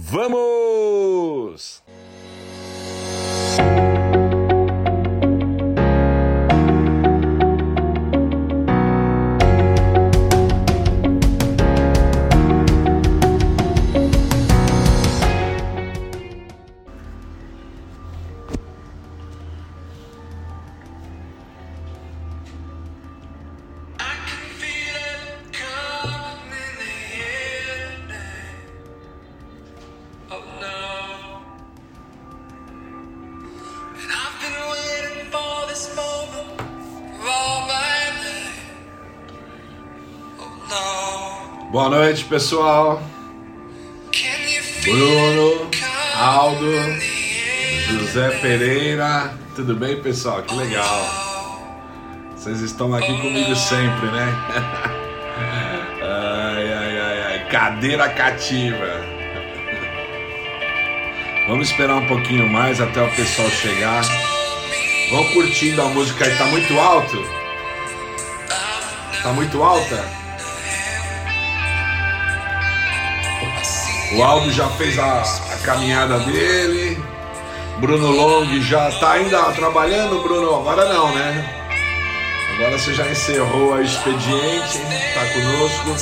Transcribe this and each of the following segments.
Vamos! Pessoal. Bruno, Aldo, José Pereira. Tudo bem, pessoal? Que legal. Vocês estão aqui comigo sempre, né? Ai, ai, ai, ai. Cadeira cativa. Vamos esperar um pouquinho mais até o pessoal chegar. Vão curtindo a música aí. Tá muito alto? Tá muito alta? O Aldo já fez a, a caminhada dele. Bruno Long já está ainda trabalhando, Bruno? Agora não, né? Agora você já encerrou a expediente, está conosco.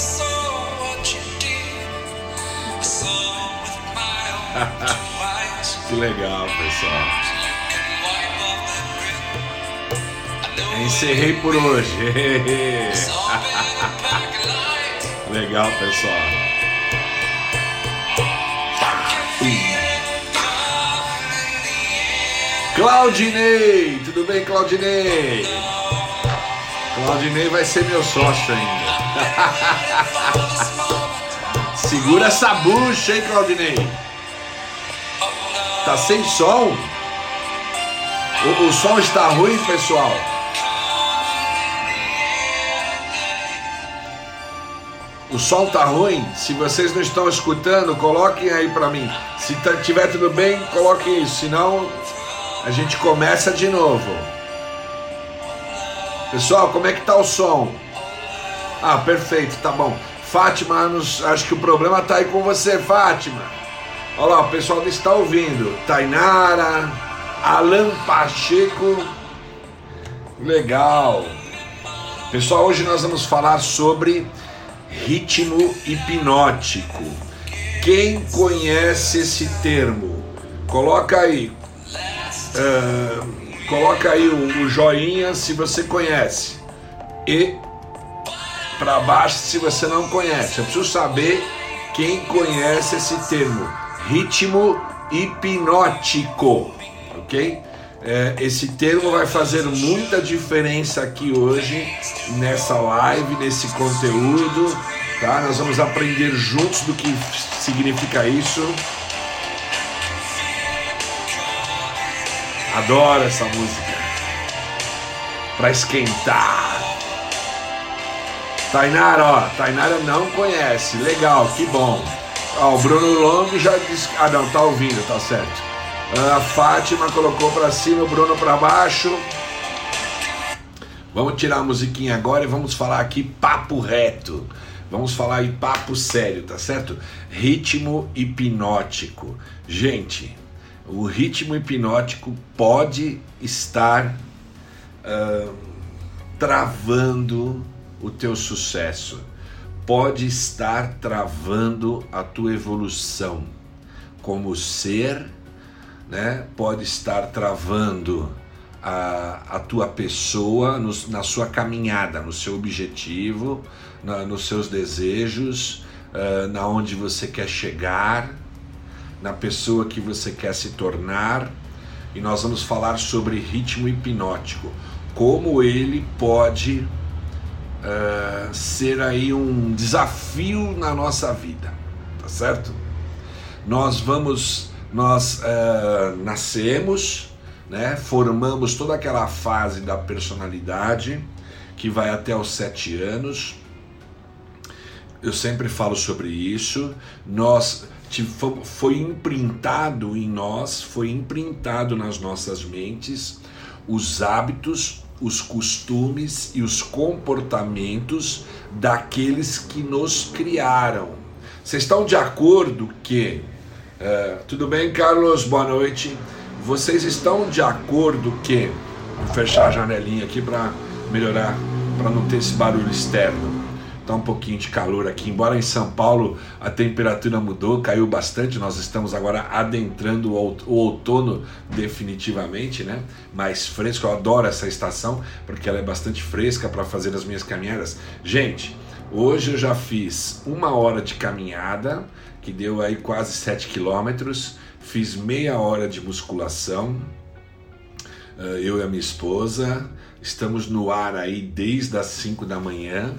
que legal, pessoal. Encerrei por hoje. legal, pessoal. Claudinei, tudo bem, Claudinei? Claudinei vai ser meu sócio ainda. Segura essa bucha, hein, Claudinei? Tá sem som? O, o som está ruim, pessoal? O som tá ruim? Se vocês não estão escutando, coloquem aí para mim. Se tiver tudo bem, coloquem isso. Senão, a gente começa de novo. Pessoal, como é que tá o som? Ah, perfeito, tá bom. Fátima, acho que o problema tá aí com você, Fátima. Olha lá, o pessoal está ouvindo. Tainara, Alan Pacheco. Legal. Pessoal, hoje nós vamos falar sobre ritmo hipnótico. Quem conhece esse termo? Coloca aí, Uh, coloca aí o, o, joinha se você conhece e para baixo se você não conhece. Eu preciso saber quem conhece esse termo, ritmo hipnótico, ok? É, esse termo vai fazer muita diferença aqui hoje nessa live, nesse conteúdo, tá? Nós vamos aprender juntos do que significa isso. Adoro essa música. Pra esquentar. Tainara, ó, Tainara não conhece. Legal, que bom. Ó, o Bruno Long já disse. Ah, não, tá ouvindo, tá certo. A Fátima colocou pra cima, o Bruno pra baixo. Vamos tirar a musiquinha agora e vamos falar aqui papo reto. Vamos falar aí papo sério, tá certo? Ritmo hipnótico. Gente, o ritmo hipnótico pode estar uh, travando o teu sucesso, pode estar travando a tua evolução como ser, né? pode estar travando a, a tua pessoa no, na sua caminhada, no seu objetivo, na, nos seus desejos, uh, na onde você quer chegar na pessoa que você quer se tornar e nós vamos falar sobre ritmo hipnótico, como ele pode uh, ser aí um desafio na nossa vida, tá certo? Nós vamos, nós uh, nascemos, né? Formamos toda aquela fase da personalidade que vai até os sete anos. Eu sempre falo sobre isso. Nós foi imprintado em nós, foi imprintado nas nossas mentes os hábitos, os costumes e os comportamentos daqueles que nos criaram. Vocês estão de acordo que Uh, tudo bem, Carlos? Boa noite. Vocês estão de acordo que. Vou fechar a janelinha aqui para melhorar, para não ter esse barulho externo. Tá um pouquinho de calor aqui, embora em São Paulo a temperatura mudou, caiu bastante. Nós estamos agora adentrando o outono definitivamente, né? Mais fresco. Eu adoro essa estação porque ela é bastante fresca para fazer as minhas caminhadas. Gente, hoje eu já fiz uma hora de caminhada, que deu aí quase 7 quilômetros. Fiz meia hora de musculação, eh, eu e a minha esposa. Estamos no ar aí desde as 5 da manhã.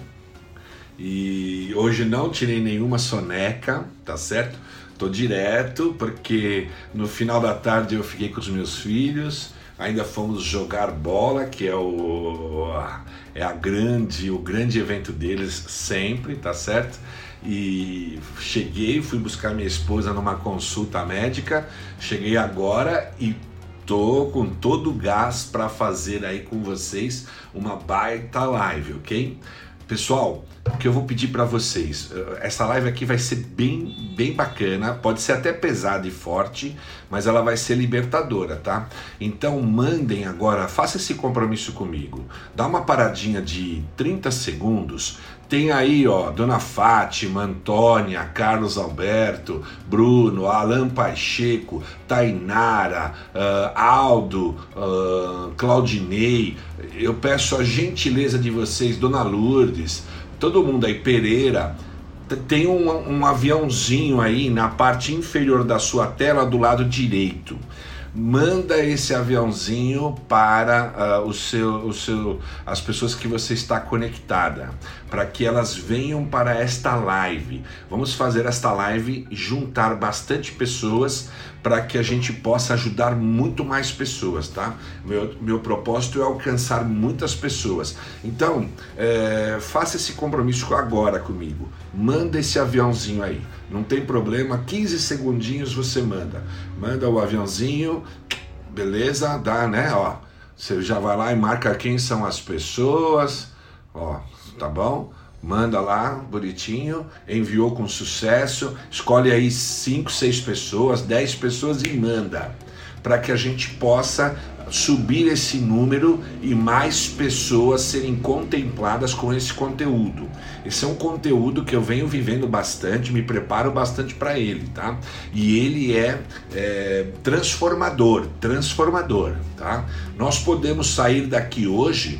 E hoje não tirei nenhuma soneca, tá certo? Tô direto porque no final da tarde eu fiquei com os meus filhos, ainda fomos jogar bola, que é o é a grande, o grande evento deles sempre, tá certo? E cheguei, fui buscar minha esposa numa consulta médica, cheguei agora e tô com todo o gás para fazer aí com vocês uma baita live, ok? Pessoal, o que eu vou pedir para vocês, eh, essa live aqui vai ser bem, bem bacana, pode ser até pesada e forte, mas ela vai ser libertadora, tá? Então mandem agora, faça esse compromisso comigo. Dá uma paradinha de 30 segundos. Tem aí, ó, Dona Fátima, Antônia, Carlos Alberto, Bruno, Alan Pacheco, Tainara, uh, Aldo, uh, Claudinei. Eu peço a gentileza de vocês, Dona Lourdes, todo mundo aí, Pereira, tem um, um, aviãozinho aí na parte inferior da sua tela do lado direito. Manda esse aviãozinho para uh, o seu, o seu, as pessoas que você está conectada, para que elas venham para esta live. Vamos fazer esta live juntar bastante pessoas para que a gente possa ajudar muito mais pessoas, tá? Meu, meu propósito é alcançar muitas pessoas. Então, é, faça esse compromisso agora comigo. Manda esse aviãozinho aí. Não tem problema, 15 segundinhos você manda. Manda o aviãozinho, beleza? Dá, né? Ó, você já vai lá e marca quem são as pessoas, ó, tá bom? manda lá, bonitinho, enviou com sucesso, escolhe aí 5, 6 pessoas, 10 pessoas e manda, para que a gente possa subir esse número e mais pessoas serem contempladas com esse conteúdo. Esse é um conteúdo que eu venho vivendo bastante, me preparo bastante para ele, tá? E ele é, é transformador, transformador, tá? Nós podemos sair daqui hoje,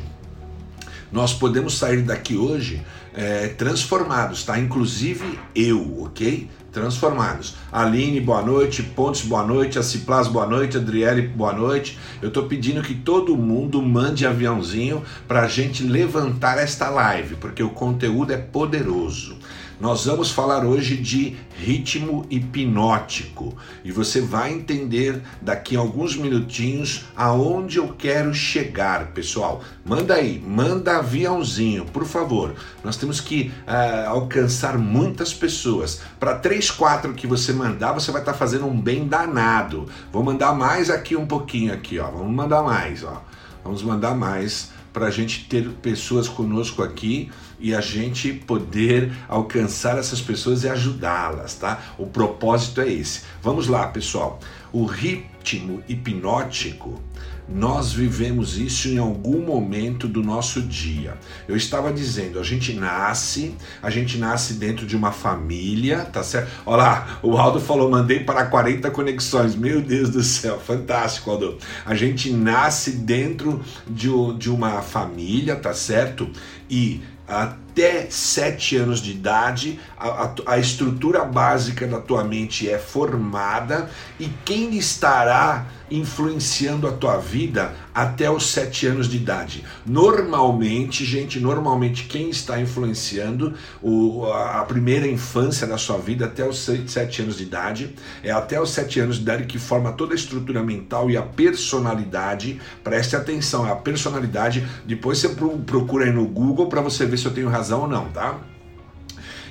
nós podemos sair daqui hoje é, transformados, tá? Inclusive eu, ok? Transformados. Aline, boa noite. Pontes, boa noite. Aciplas, boa noite. Adriele, boa noite. Eu tô pedindo que todo mundo mande aviãozinho pra gente levantar esta live, porque o conteúdo é poderoso. Nós vamos falar hoje de ritmo hipnótico e você vai entender daqui a alguns minutinhos aonde eu quero chegar, pessoal. Manda aí, manda aviãozinho, por favor. Nós temos que uh, alcançar muitas pessoas. Para três, quatro que você mandar, você vai estar tá fazendo um bem danado. Vou mandar mais aqui um pouquinho aqui, ó. Vamos mandar mais, ó. Vamos mandar mais para a gente ter pessoas conosco aqui e a gente poder alcançar essas pessoas e ajudá-las, tá? O propósito é esse. Vamos lá, pessoal. O ritmo hipnótico nós vivemos isso em algum momento do nosso dia. Eu estava dizendo, a gente nasce, a gente nasce dentro de uma família, tá certo? Olha lá, o Aldo falou, mandei para 40 conexões. Meu Deus do céu, fantástico, Aldo. A gente nasce dentro de, de uma família, tá certo? E até 7 anos de idade, a, a, a, estrutura básica da tua mente é formada e quem estará influenciando a tua vida até os 7 anos de idade. Normalmente, gente, normalmente quem está influenciando o, a primeira infância da sua vida até os 7 anos de idade, é até os 7 anos de idade que forma toda a estrutura mental e a personalidade. Preste atenção, é a personalidade. Depois você procura aí no Google para você ver se eu tenho razão ou não, tá?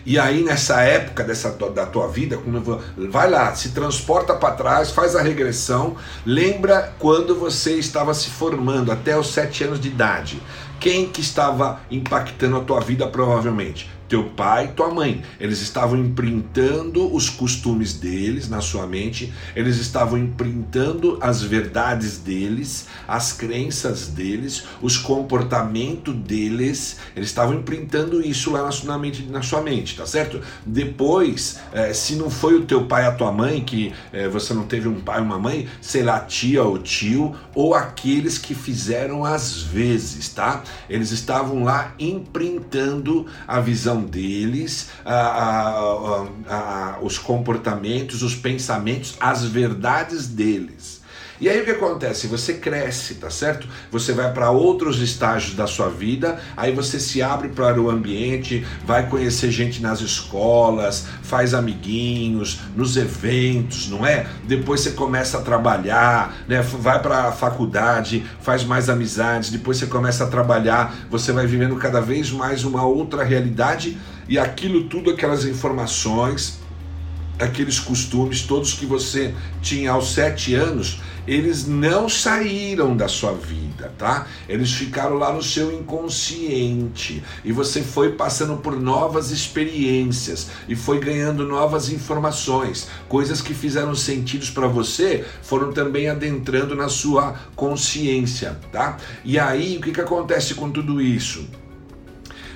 E aí nessa época dessa da tua vida, quando vai lá, se transporta para trás, faz a regressão, lembra quando você estava se formando até os sete anos de idade. Quem que estava impactando a tua vida provavelmente? Teu pai, tua mãe. Eles estavam imprintando os costumes deles na sua mente, eles estavam imprintando as verdades deles, as crenças deles, os comportamentos deles, eles estavam imprintando isso lá na, mente, na sua mente, tá certo? Depois, é, se não foi o teu pai, a tua mãe, que é, você não teve um pai, uma mãe, sei lá, tia ou tio, ou aqueles que fizeram às vezes, tá? Eles estavam lá imprintando a visão deles, os comportamentos, os pensamentos, as verdades deles. E aí o que acontece? Você cresce, tá certo? Você vai para outros estágios da sua vida, aí você se abre para o ambiente, vai conhecer gente nas escolas, faz amiguinhos, nos eventos, não é? Depois você começa a trabalhar, né? Vai para a faculdade, faz mais amizades, depois você começa a trabalhar, você vai vivendo cada vez mais uma outra realidade e aquilo tudo, aquelas informações, aqueles costumes todos que você tinha aos sete anos, eles não saíram da sua vida, tá? Eles ficaram lá no seu inconsciente e você foi passando por novas experiências e foi ganhando novas informações, coisas que fizeram sentido para você foram também adentrando na sua consciência, tá? E aí o que, que acontece com tudo isso?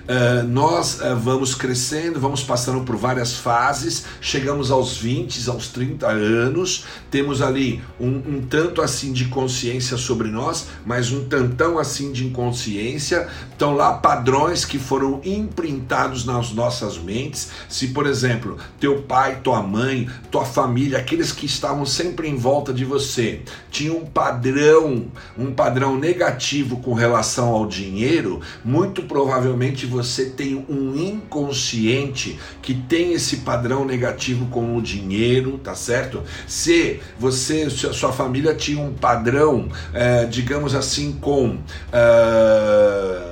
Uh, nós uh, vamos crescendo, vamos passando por várias fases, chegamos aos 20, aos 30 anos, temos ali um, um, tanto assim de consciência sobre nós, mas um tantão assim de inconsciência. Estão lá padrões que foram imprintados nas nossas mentes. Se, por exemplo, teu pai, tua mãe, tua família, aqueles que estavam sempre em volta de você, tinham um padrão, um padrão negativo com relação ao dinheiro, muito provavelmente você tem um inconsciente que tem esse padrão negativo com o dinheiro, tá certo? Se você, sua família tinha um padrão, é, digamos assim, com. Uh,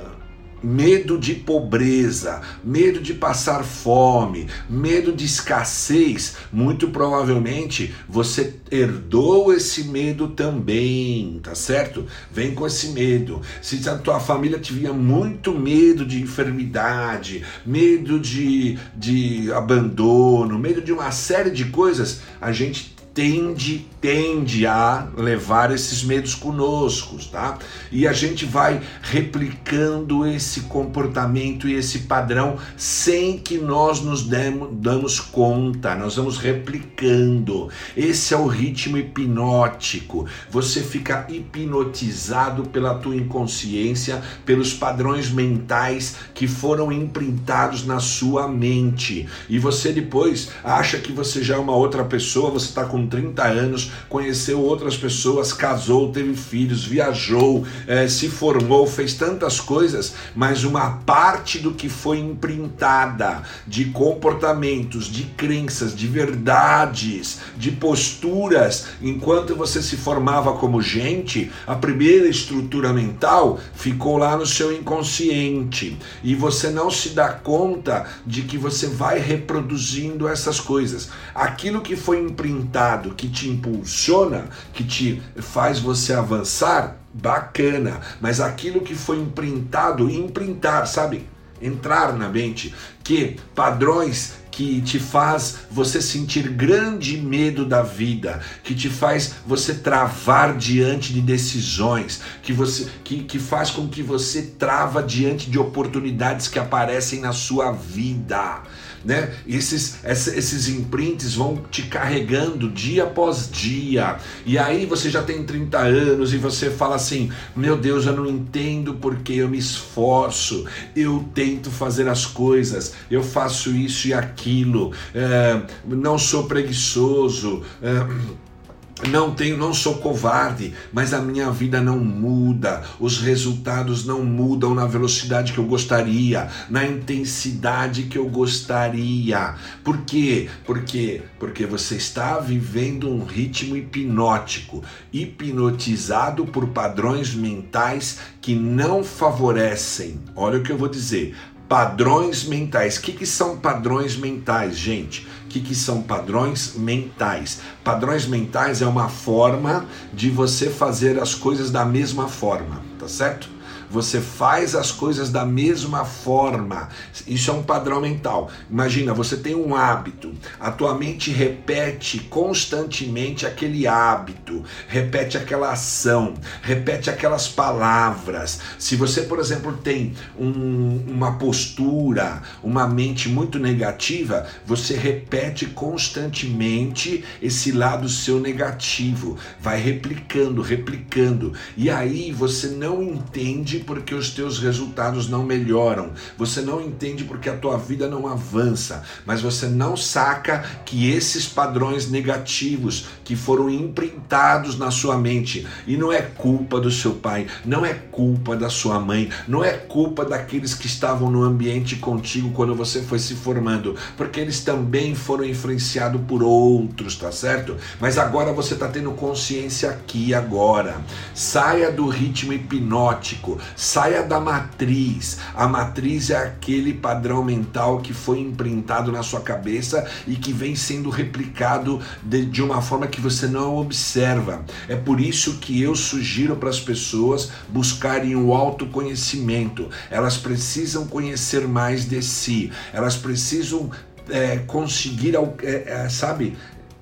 medo de pobreza, medo de passar fome, medo de escassez, muito provavelmente você herdou esse medo também, tá certo? Vem com esse medo. Se a tua família tiver muito medo de enfermidade, medo de, de abandono, medo de uma série de coisas, a gente tende, tende a levar esses medos conosco, tá? E a gente vai replicando esse comportamento e esse padrão sem que nós nos demos, damos conta, nós vamos replicando. Esse é o ritmo hipnótico. Você fica hipnotizado pela tua inconsciência, pelos padrões mentais que foram imprintados na sua mente. E você depois acha que você já é uma outra pessoa, você está com com 30 anos, conheceu outras pessoas, casou, teve filhos, viajou, eh, se formou, fez tantas coisas, mas uma parte do que foi imprintada de comportamentos, de crenças, de verdades, de posturas, enquanto você se formava como gente, a primeira estrutura mental ficou lá no seu inconsciente e você não se dá conta de que você vai reproduzindo essas coisas. Aquilo que foi imprintado que te impulsiona, que te faz você avançar, bacana. Mas aquilo que foi imprintado, imprintar, sabe? Entrar na mente, que padrões que te faz você sentir grande medo da vida, que te faz você travar diante de decisões, que você que, que faz com que você trava diante de oportunidades que aparecem na sua vida né? Esses, esses imprints vão te carregando dia após dia. E aí você já tem 30 anos e você fala assim: meu Deus, eu não entendo porque eu me esforço, eu tento fazer as coisas, eu faço isso e aquilo, é, não sou preguiçoso. É, não tenho, não sou covarde, mas a minha vida não muda, os resultados não mudam na velocidade que eu gostaria, na intensidade que eu gostaria. Por quê? Porque porque você está vivendo um ritmo hipnótico, hipnotizado por padrões mentais que não favorecem. Olha o que eu vou dizer padrões mentais. O que, que são padrões mentais, gente? Que, que são padrões mentais? Padrões mentais é uma forma de você fazer as coisas da mesma forma, tá certo? Você faz as coisas da mesma forma. Isso é um padrão mental. Imagina, você tem um hábito, a tua mente repete constantemente aquele hábito, repete aquela ação, repete aquelas palavras. Se você, por exemplo, tem um, uma postura, uma mente muito negativa, você repete constantemente esse lado seu negativo, vai replicando, replicando. E aí você não entende porque os teus resultados não melhoram. Você não entende porque a tua vida não avança, mas você não saca que esses padrões negativos que foram imprintados na sua mente e não é culpa do seu pai, não é culpa da sua mãe, não é culpa daqueles que estavam no ambiente contigo quando você foi se formando, porque eles também foram influenciados por outros, tá certo? Mas agora você está tendo consciência aqui agora. Saia do ritmo hipnótico, saia da matriz. A matriz é aquele padrão mental que foi imprintado na sua cabeça e que vem sendo replicado de, de uma forma que você não observa. É por isso que eu sugiro para as pessoas buscarem o autoconhecimento. Elas precisam conhecer mais de si. Elas precisam é, conseguir, é, é, sabe,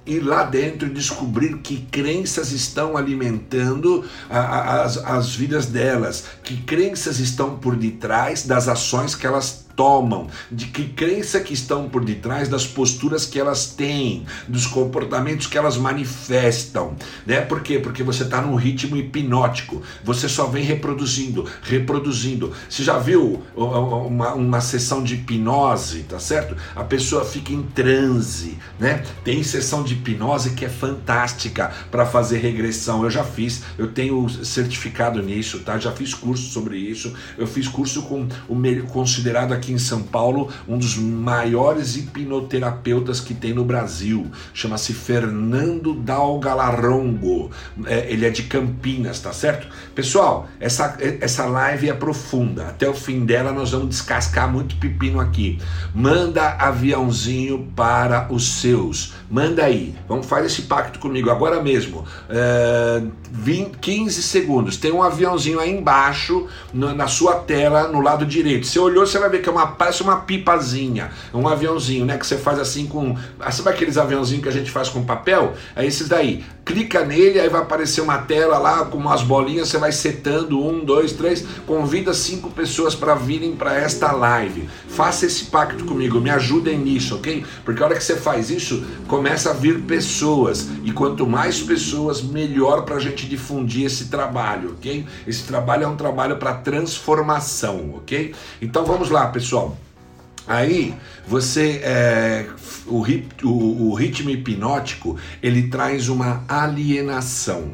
ir lá dentro e descobrir que crenças estão alimentando a, a, as, as vidas delas, que crenças estão por detrás das ações que elas tomam, de que crença que estão por detrás das posturas que elas têm, dos comportamentos que elas manifestam, né? Por quê? Porque você está num ritmo hipnótico, você só vem reproduzindo, reproduzindo. Você já viu uma, uma sessão de hipnose, tá certo? A pessoa fica em transe, né? Tem sessão de hipnose que é fantástica para fazer regressão. Eu já fiz, eu tenho certificado nisso, tá? Já fiz curso sobre isso. Eu fiz curso com o considerado aqui aqui em São Paulo um dos maiores hipnoterapeutas que tem no Brasil. Chama-se Fernando Dalgalarrongo. É, ele é de Campinas, tá certo? Pessoal, essa, essa live é profunda. Até o fim dela nós vamos descascar muito pepino aqui. Manda aviãozinho para os seus. Manda aí. Vamos fazer esse pacto comigo agora mesmo. É, 20, 15 segundos. Tem um aviãozinho aí embaixo na, na sua tela no lado direito. Você olhou, você vai ver que é uma uma, parece uma pipazinha, um aviãozinho, né? Que você faz assim com. Ah, sabe aqueles aviãozinhos que a gente faz com papel? É esses daí. Clica nele, aí vai aparecer uma tela lá com umas bolinhas, você vai setando um, dois, três. Convida cinco pessoas para virem para esta live. Faça esse pacto comigo, me ajudem nisso, ok? Porque a hora que você faz isso, começa a vir pessoas. E quanto mais pessoas, melhor para a gente difundir esse trabalho, ok? Esse trabalho é um trabalho para transformação, ok? Então vamos lá, pessoal. Aí você é, o, o, o ritmo hipnótico ele traz uma alienação.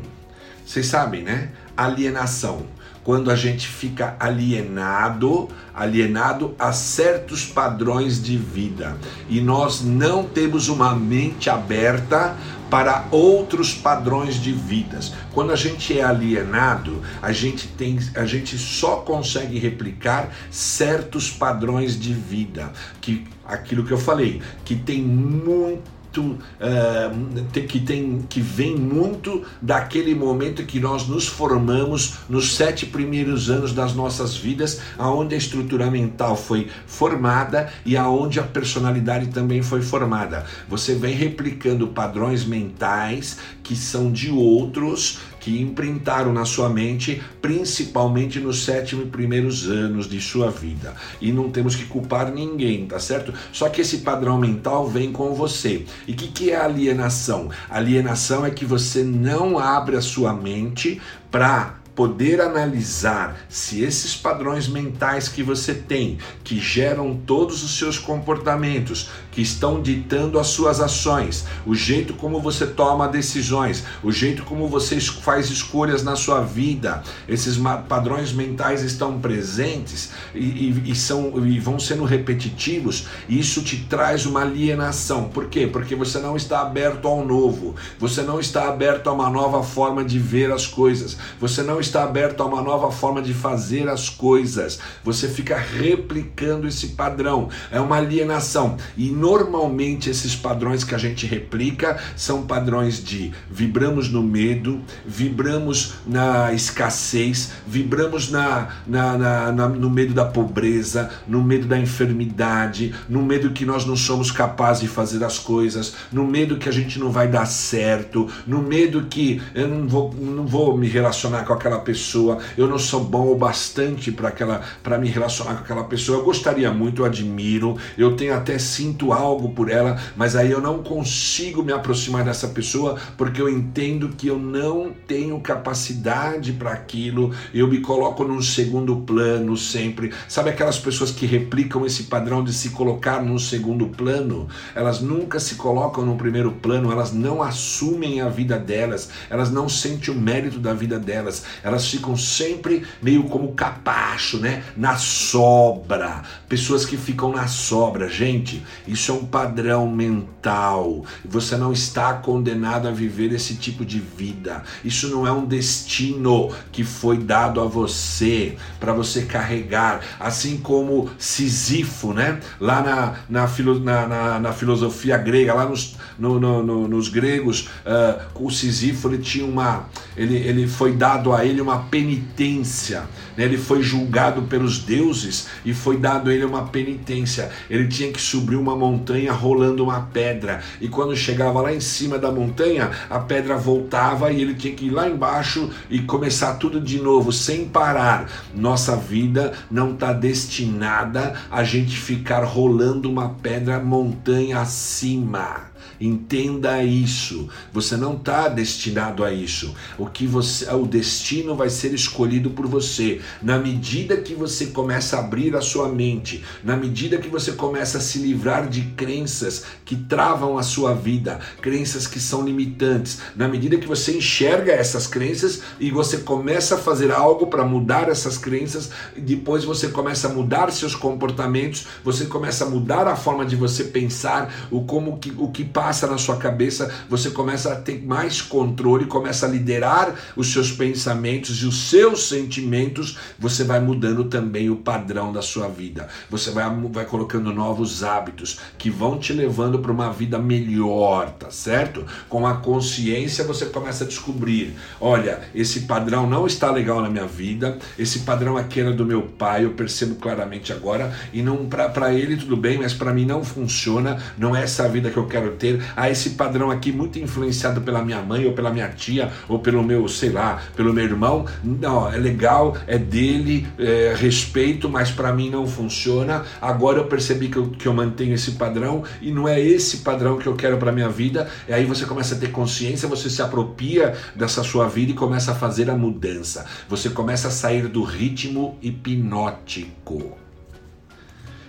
Vocês sabem, né? Alienação quando a gente fica alienado, alienado a certos padrões de vida e nós não temos uma mente aberta para outros padrões de vidas. Quando a gente é alienado, a gente tem, a gente só consegue replicar certos padrões de vida, que aquilo que eu falei, que tem muito muito uh, que tem que vem muito daquele momento que nós nos formamos nos sete primeiros anos das nossas vidas, aonde a estrutura mental foi formada e aonde a personalidade também foi formada. Você vem replicando padrões mentais que são de outros que imprintaram na sua mente, principalmente nos sete primeiros anos de sua vida. E não temos que culpar ninguém, tá certo? Só que esse padrão mental vem com você. E o que, que é alienação? Alienação é que você não abre a sua mente para poder analisar se esses padrões mentais que você tem, que geram todos os seus comportamentos, que estão ditando as suas ações, o jeito como você toma decisões, o jeito como você faz escolhas na sua vida, esses padrões mentais estão presentes e, e, e são, e vão sendo repetitivos, isso te traz uma alienação. Por quê? Porque você não está aberto ao novo, você não está aberto a uma nova forma de ver as coisas, você não está aberto a uma nova forma de fazer as coisas. Você fica replicando esse padrão. É uma alienação. E normalmente esses padrões que a gente replica são padrões de vibramos no medo, vibramos na escassez, vibramos na, na, na, na no medo da pobreza, no medo da enfermidade, no medo que nós não somos capazes de fazer as coisas, no medo que a gente não vai dar certo, no medo que eu não vou, não vou me relacionar com aquela pessoa, eu não sou bom o bastante para me relacionar com aquela pessoa. Eu gostaria muito, eu admiro, eu tenho até sinto algo por ela, mas aí eu não consigo me aproximar dessa pessoa porque eu entendo que eu não tenho capacidade para aquilo. Eu me coloco num segundo plano sempre. Sabe aquelas pessoas que replicam esse padrão de se colocar num segundo plano? Elas nunca se colocam no primeiro plano, elas não assumem a vida delas, elas não sentem o mérito da vida delas, elas ficam sempre meio como capacho, né? Na sobra. Pessoas que ficam na sobra. Gente, isso é um padrão mental. Você não está condenado a viver esse tipo de vida. Isso não é um destino que foi dado a você para você carregar, assim como Sísifo, né? Lá na, na, na, na, na filosofia grega, lá nos, no, no, no, nos gregos, uh, o Sísifo ele tinha uma, ele, ele foi dado a ele uma penitência, né? ele foi julgado pelos deuses e foi dado a ele uma penitência. Ele tinha que subir uma montanha rolando uma pedra e quando chegava lá em cima da montanha, a pedra voltava e ele tinha que ir lá embaixo e começar tudo de novo, sem parar. Nossa vida não está destinada a gente ficar rolando uma pedra montanha acima. Entenda isso. Você não está destinado a isso. O que você, o destino vai ser escolhido por você na medida que você começa a abrir a sua mente, na medida que você começa a se livrar de crenças que travam a sua vida, crenças que são limitantes. Na medida que você enxerga essas crenças e você começa a fazer algo para mudar essas crenças, depois você começa a mudar seus comportamentos, você começa a mudar a forma de você pensar, o como que o que passa na sua cabeça, você começa a ter mais controle, começa a liderar os seus pensamentos e os seus sentimentos, você vai mudando também o padrão da sua vida. Você vai, vai colocando novos hábitos que vão te levando para uma vida melhor, tá certo? Com a consciência você começa a descobrir: olha, esse padrão não está legal na minha vida, esse padrão aqui era do meu pai, eu percebo claramente agora, e não para ele tudo bem, mas para mim não funciona, não é essa vida que eu quero ter a esse padrão aqui muito influenciado pela minha mãe ou pela minha tia ou pelo meu, sei lá, pelo meu irmão. Não, é legal, é dele, é, respeito, mas para mim não funciona. Agora eu percebi que eu, que eu mantenho esse padrão e não é esse padrão que eu quero para minha vida. E aí você começa a ter consciência, você se apropria dessa sua vida e começa a fazer a mudança. Você começa a sair do ritmo hipnótico.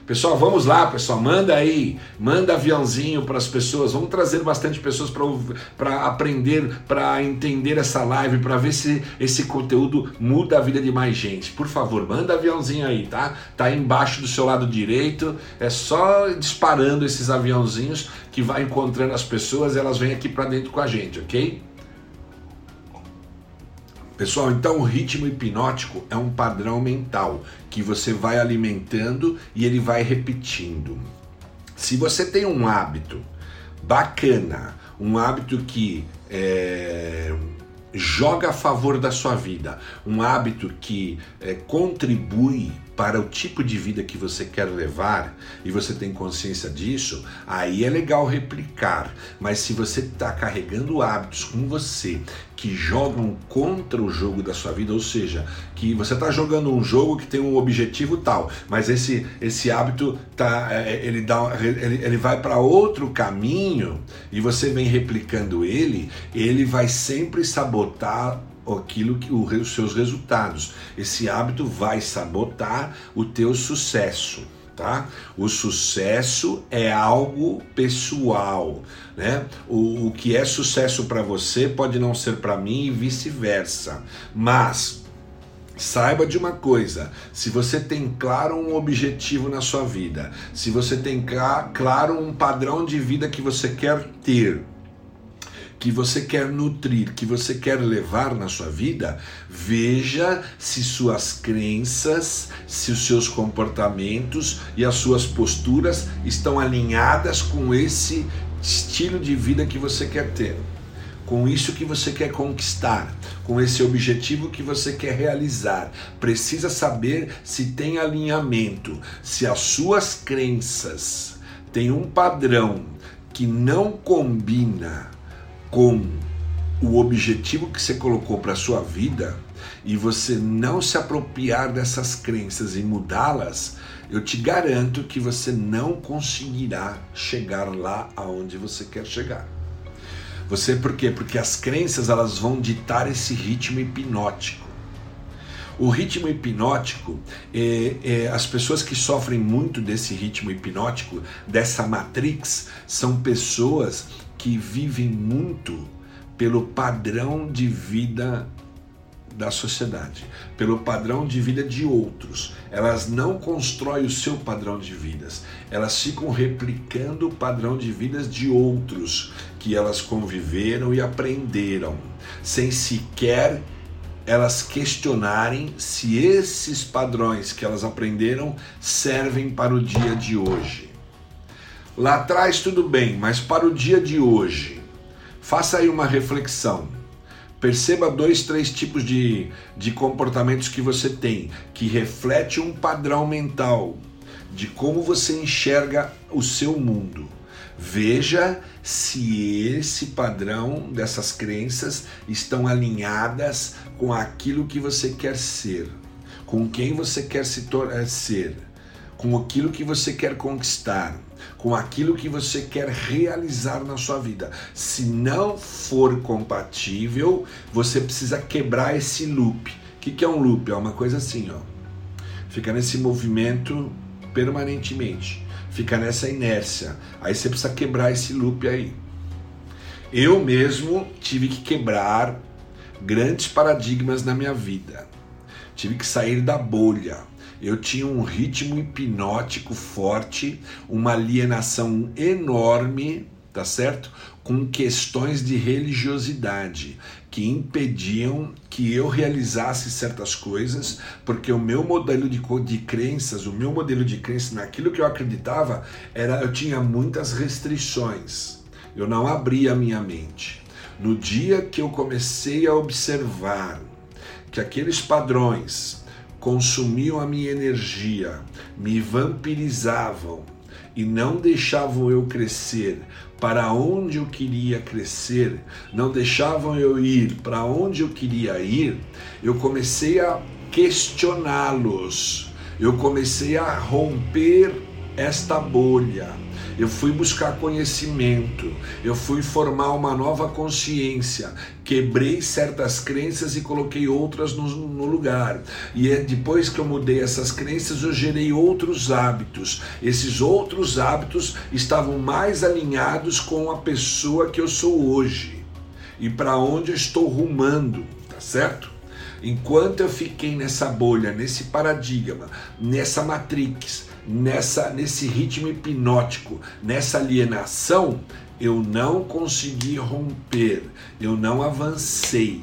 Pessoal, vamos lá, pessoal, manda aí, manda aviãozinho para as pessoas, vamos trazer bastante pessoas para aprender, para entender essa live, para ver se esse conteúdo muda a vida de mais gente. Por favor, manda aviãozinho aí, tá? Tá aí embaixo do seu lado direito, é só disparando esses aviãozinhos que vai encontrando as pessoas, elas vêm aqui para dentro com a gente, ok? Pessoal, então o ritmo hipnótico é um padrão mental que você vai alimentando e ele vai repetindo. Se você tem um hábito bacana, um hábito que é, joga a favor da sua vida, um hábito que é, contribui para o tipo de vida que você quer levar e você tem consciência disso, aí é legal replicar. Mas se você está carregando hábitos com você que jogam contra o jogo da sua vida, ou seja, que você está jogando um jogo que tem um objetivo tal, mas esse, esse hábito tá, é, ele, dá, ele, ele vai para outro caminho e você vem replicando ele, ele vai sempre sabotar aquilo que os seus resultados. Esse hábito vai sabotar o teu sucesso. Tá? O sucesso é algo pessoal, né? O, o que é sucesso para você pode não ser para mim e vice-versa. Mas Saiba de uma coisa: se você tem claro um objetivo na sua vida, se você tem claro um padrão de vida que você quer ter, que você quer nutrir, que você quer levar na sua vida, veja se suas crenças, se os seus comportamentos e as suas posturas estão alinhadas com esse estilo de vida que você quer ter, com isso que você quer conquistar, com esse objetivo que você quer realizar. Precisa saber se tem alinhamento, se as suas crenças têm um padrão que não combina com o objetivo que você colocou para sua vida e você não se apropriar dessas crenças e mudá-las, eu te garanto que você não conseguirá chegar lá aonde você quer chegar. Você por quê? Porque as crenças elas vão ditar esse ritmo hipnótico. O ritmo hipnótico, é, é, as pessoas que sofrem muito desse ritmo hipnótico, dessa matrix, são pessoas que vivem muito pelo padrão de vida da sociedade, pelo padrão de vida de outros. Elas não constroem o seu padrão de vidas, elas ficam replicando o padrão de vidas de outros que elas conviveram e aprenderam, sem sequer elas questionarem se esses padrões que elas aprenderam servem para o dia de hoje. Lá atrás tudo bem, mas para o dia de hoje, faça aí uma reflexão. Perceba dois, três tipos de, de comportamentos que você tem, que reflete um padrão mental de como você enxerga o seu mundo. Veja se esse padrão dessas crenças estão alinhadas com aquilo que você quer ser, com quem você quer se tornar ser, com aquilo que você quer conquistar, com aquilo que você quer realizar na sua vida. Se não for compatível, você precisa quebrar esse loop. O que é um loop? É uma coisa assim, ó. Fica nesse movimento permanentemente fica nessa inércia. Aí você precisa quebrar esse loop aí. Eu mesmo tive que quebrar grandes paradigmas na minha vida. Tive que sair da bolha. Eu tinha um ritmo hipnótico forte, uma alienação enorme, tá certo? Com questões de religiosidade que impediam que eu realizasse certas coisas, porque o meu modelo de, de crenças, o meu modelo de crenças naquilo que eu acreditava, era eu tinha muitas restrições. Eu não abria a minha mente. No dia que eu comecei a observar que aqueles padrões consumiam a minha energia, me vampirizavam e não deixavam eu crescer, para onde eu queria crescer, não deixavam eu ir. Para onde eu queria ir, eu comecei a questioná-los, eu comecei a romper esta bolha eu fui buscar conhecimento, eu fui formar uma nova consciência, quebrei certas crenças e coloquei outras no, no, lugar. E é depois que eu mudei essas crenças, eu gerei outros hábitos. Esses outros hábitos estavam mais alinhados com a pessoa que eu sou hoje e para onde eu estou rumando, tá certo? Enquanto eu fiquei nessa bolha, nesse paradigma, nessa matrix, nessa nesse ritmo hipnótico, nessa alienação, eu não consegui romper, eu não avancei.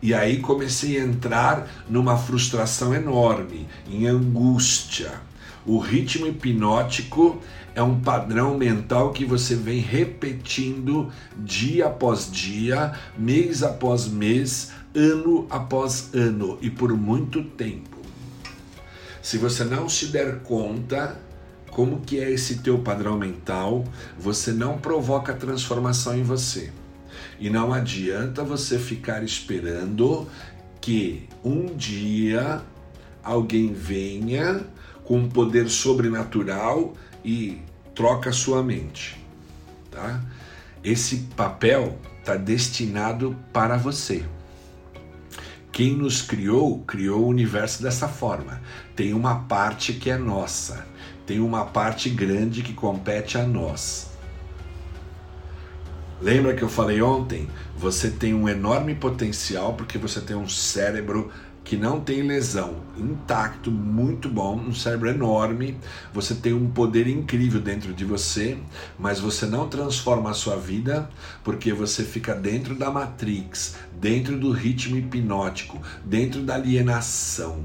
E aí comecei a entrar numa frustração enorme, em angústia. O ritmo hipnótico é um padrão mental que você vem repetindo dia após dia, mês após mês, ano após ano e por muito tempo. Se você não se der conta como que é esse teu padrão mental, você não provoca transformação em você. E não adianta você ficar esperando que um dia alguém venha com um poder sobrenatural e troca sua mente, tá? Esse papel está destinado para você. Quem nos criou, criou o universo dessa forma. Tem uma parte que é nossa, tem uma parte grande que compete a nós. Lembra que eu falei ontem? Você tem um enorme potencial porque você tem um cérebro que não tem lesão, intacto, muito bom, um cérebro enorme, você tem um poder incrível dentro de você, mas você não transforma a sua vida porque você fica dentro da matrix, dentro do ritmo hipnótico, dentro da alienação.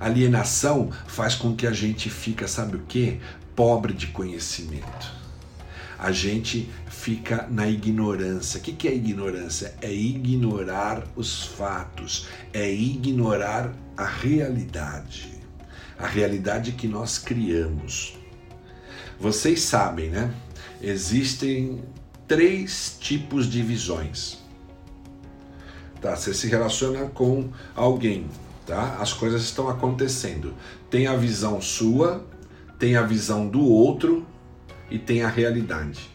Alienação faz com que a gente fica, sabe o que? Pobre de conhecimento a gente fica na ignorância. O que é ignorância? É ignorar os fatos, é ignorar a realidade, a realidade que nós criamos. Vocês sabem, né? Existem três tipos de visões. Tá? Você se relaciona com alguém, tá? As coisas estão acontecendo. Tem a visão sua, tem a visão do outro e tem a realidade.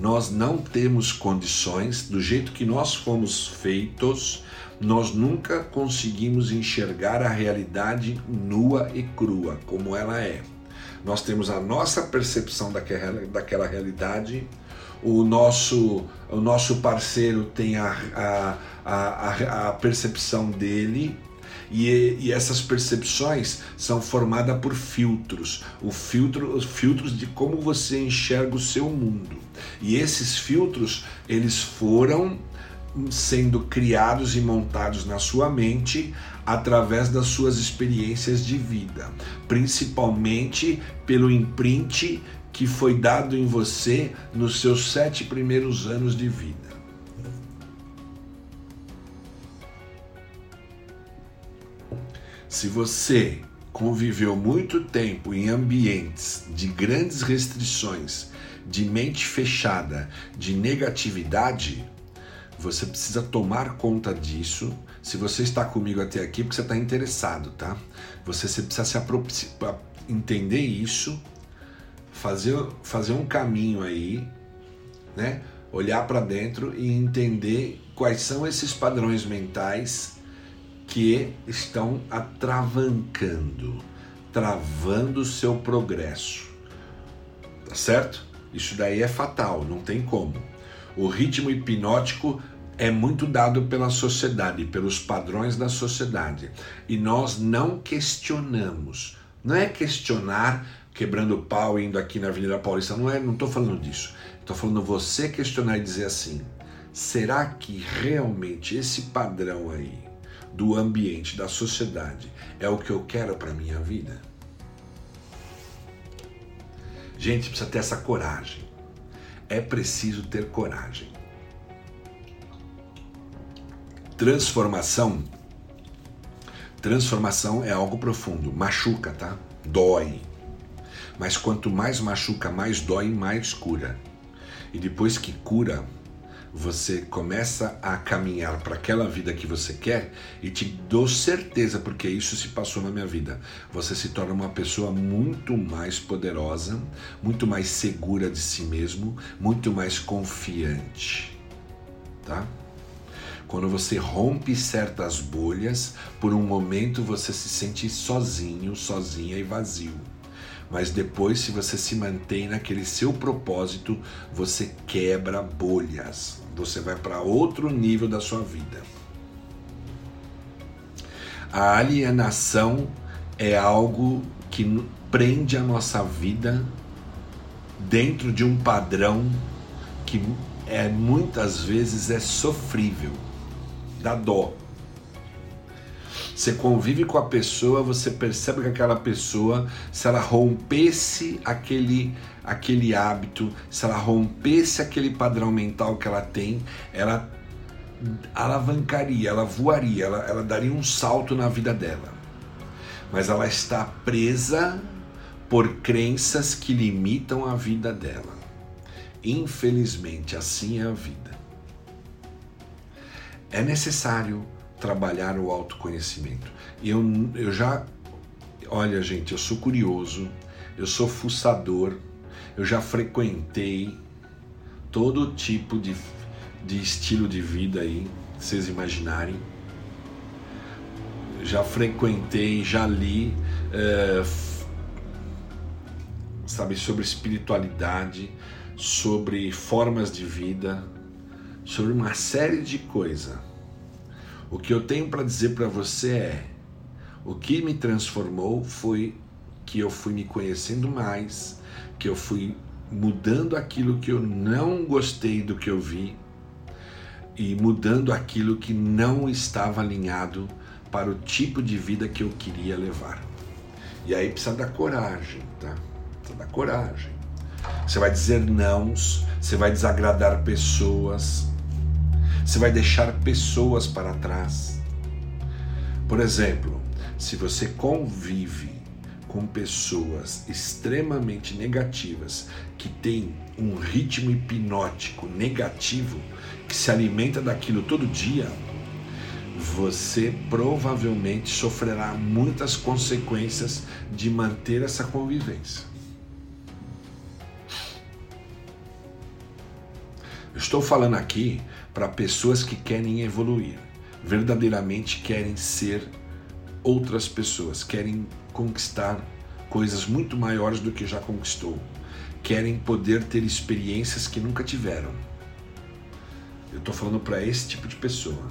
Nós não temos condições, do jeito que nós fomos feitos, nós nunca conseguimos enxergar a realidade nua e crua, como ela é. Nós temos a nossa percepção daquela, daquela realidade, o nosso, o nosso parceiro tem a, a, a, a percepção dele, e, e essas percepções são formadas por filtros, o filtro, os filtros de como você enxerga o seu mundo. E esses filtros, eles foram sendo criados e montados na sua mente através das suas experiências de vida, principalmente pelo imprint que foi dado em você nos seus sete primeiros anos de vida. Se você conviveu muito tempo em ambientes de grandes restrições, de mente fechada, de negatividade, você precisa tomar conta disso. Se você está comigo até aqui, porque você está interessado, tá? Você, você precisa se aproximar, entender isso, fazer, fazer um caminho aí, né? Olhar para dentro e entender quais são esses padrões mentais que estão atravancando, travando o seu progresso. Tá certo? Isso daí é fatal, não tem como. O ritmo hipnótico é muito dado pela sociedade, pelos padrões da sociedade. E nós não questionamos. Não é questionar quebrando pau indo aqui na Avenida Paulista, não é, não estou falando disso. Estou falando você questionar e dizer assim: será que realmente esse padrão aí do ambiente, da sociedade, é o que eu quero para minha vida? Gente, precisa ter essa coragem. É preciso ter coragem. Transformação. Transformação é algo profundo, machuca, tá? Dói. Mas quanto mais machuca, mais dói, mais cura. E depois que cura, você começa a caminhar para aquela vida que você quer e te dou certeza, porque isso se passou na minha vida. Você se torna uma pessoa muito mais poderosa, muito mais segura de si mesmo, muito mais confiante. Tá? Quando você rompe certas bolhas, por um momento você se sente sozinho, sozinha e vazio mas depois, se você se mantém naquele seu propósito, você quebra bolhas, você vai para outro nível da sua vida. A alienação é algo que prende a nossa vida dentro de um padrão que é muitas vezes é sofrível, dá dó. Você convive com a pessoa, você percebe que aquela pessoa, se ela rompesse aquele aquele hábito, se ela rompesse aquele padrão mental que ela tem, ela alavancaria, ela voaria, ela, ela daria um salto na vida dela. Mas ela está presa por crenças que limitam a vida dela. Infelizmente, assim é a vida. É necessário trabalhar o autoconhecimento. Eu, eu já, olha gente, eu sou curioso, eu sou fuçador, eu já frequentei todo tipo de, de estilo de vida aí, vocês imaginarem. Já frequentei, já li, é, sabe, sobre espiritualidade, sobre formas de vida, sobre uma série de coisas O que eu tenho para dizer para você é: o que me transformou foi que eu fui me conhecendo mais, que eu fui mudando aquilo que eu não gostei do que eu vi e mudando aquilo que não estava alinhado para o tipo de vida que eu queria levar. E aí precisa da coragem, tá? Precisa da coragem. Você vai dizer nãos, você vai desagradar pessoas, você vai deixar pessoas para trás. Por exemplo, se você convive com pessoas extremamente negativas, que têm um ritmo hipnótico negativo, que se alimenta daquilo todo dia, você provavelmente sofrerá muitas consequências de manter essa convivência. Estou falando aqui para pessoas que querem evoluir, verdadeiramente querem ser outras pessoas, querem conquistar coisas muito maiores do que já conquistou, querem poder ter experiências que nunca tiveram. Eu estou falando para esse tipo de pessoa.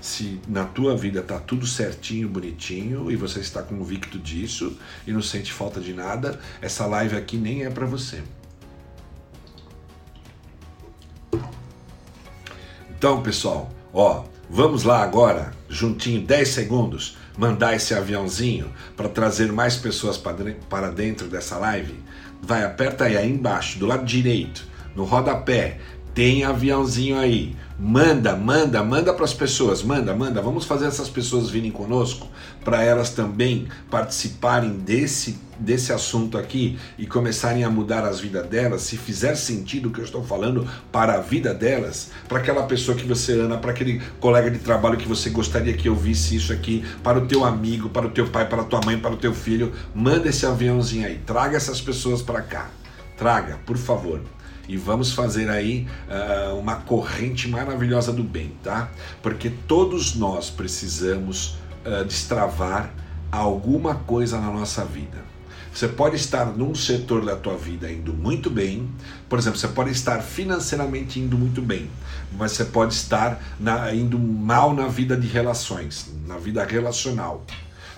Se na tua vida está tudo certinho, bonitinho e você está convicto disso e não sente falta de nada, essa live aqui nem é para você. Então, pessoal, ó, vamos lá agora, juntinho, 10 segundos, mandar esse aviãozinho para trazer mais pessoas para dentro dessa live. Vai, aperta aí, aí embaixo, do lado direito, no rodapé, tem aviãozinho aí. Manda, manda, manda para as pessoas, manda, manda. Vamos fazer essas pessoas virem conosco para elas também participarem desse desse assunto aqui e começarem a mudar as vidas delas, se fizer sentido o que eu estou falando para a vida delas, para aquela pessoa que você ama, para aquele colega de trabalho que você gostaria que eu visse isso aqui, para o teu amigo, para o teu pai, para a tua mãe, para o teu filho, manda esse aviãozinho aí, traga essas pessoas para cá. Traga, por favor e vamos fazer aí uh, uma corrente maravilhosa do bem, tá? Porque todos nós precisamos uh, destravar alguma coisa na nossa vida. Você pode estar num setor da tua vida indo muito bem, por exemplo, você pode estar financeiramente indo muito bem, mas você pode estar na, indo mal na vida de relações, na vida relacional.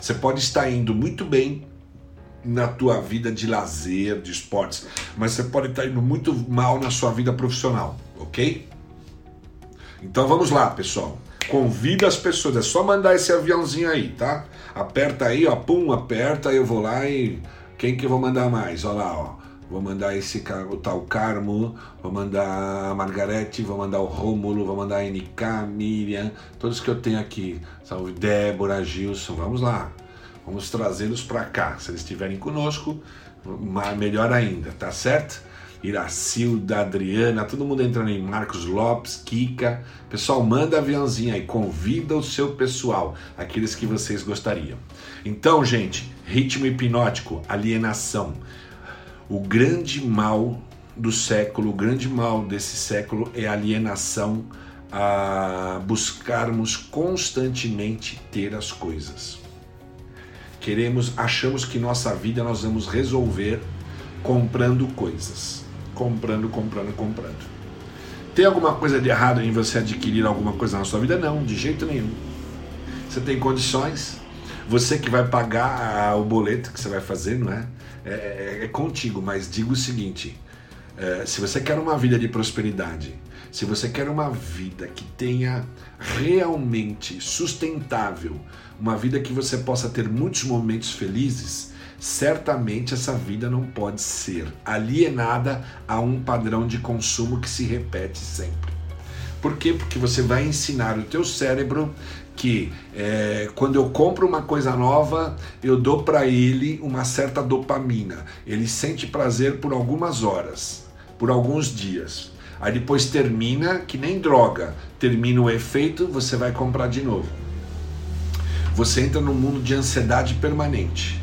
Você pode estar indo muito bem na tua vida de lazer, de esportes, mas você pode estar indo muito mal na sua vida profissional, ok? Então vamos lá, pessoal. Convida as pessoas, é só mandar esse aviãozinho aí, tá? Aperta aí, ó, pum, aperta, eu vou lá e quem que eu vou mandar mais? Olha lá, ó. Vou mandar esse o tal Carmo, vou mandar a Margarete, vou mandar o Rômulo, vou mandar a NK, Miriam, todos que eu tenho aqui. Salve Débora, Gilson, vamos lá. Vamos trazê-los para cá. Se eles estiverem conosco, melhor ainda, tá certo? Iracilda, Adriana, todo mundo entrando em Marcos Lopes, Kika. Pessoal, manda aviãozinho aí, convida o seu pessoal, aqueles que vocês gostariam. Então, gente, ritmo hipnótico, alienação. O grande mal do século, o grande mal desse século é a alienação a buscarmos constantemente ter as coisas. Queremos, achamos que nossa vida nós vamos resolver comprando coisas. Comprando, comprando, comprando. Tem alguma coisa de errado em você adquirir alguma coisa na sua vida? Não, de jeito nenhum. Você tem condições, você que vai pagar o boleto que você vai fazer, não é? É, é, é contigo, mas digo o seguinte: é, se você quer uma vida de prosperidade, se você quer uma vida que tenha realmente sustentável, uma vida que você possa ter muitos momentos felizes, certamente essa vida não pode ser alienada a um padrão de consumo que se repete sempre. Por quê? Porque você vai ensinar o teu cérebro que é, quando eu compro uma coisa nova, eu dou para ele uma certa dopamina. Ele sente prazer por algumas horas, por alguns dias. Aí depois termina, que nem droga, termina o efeito, você vai comprar de novo. Você entra num mundo de ansiedade permanente.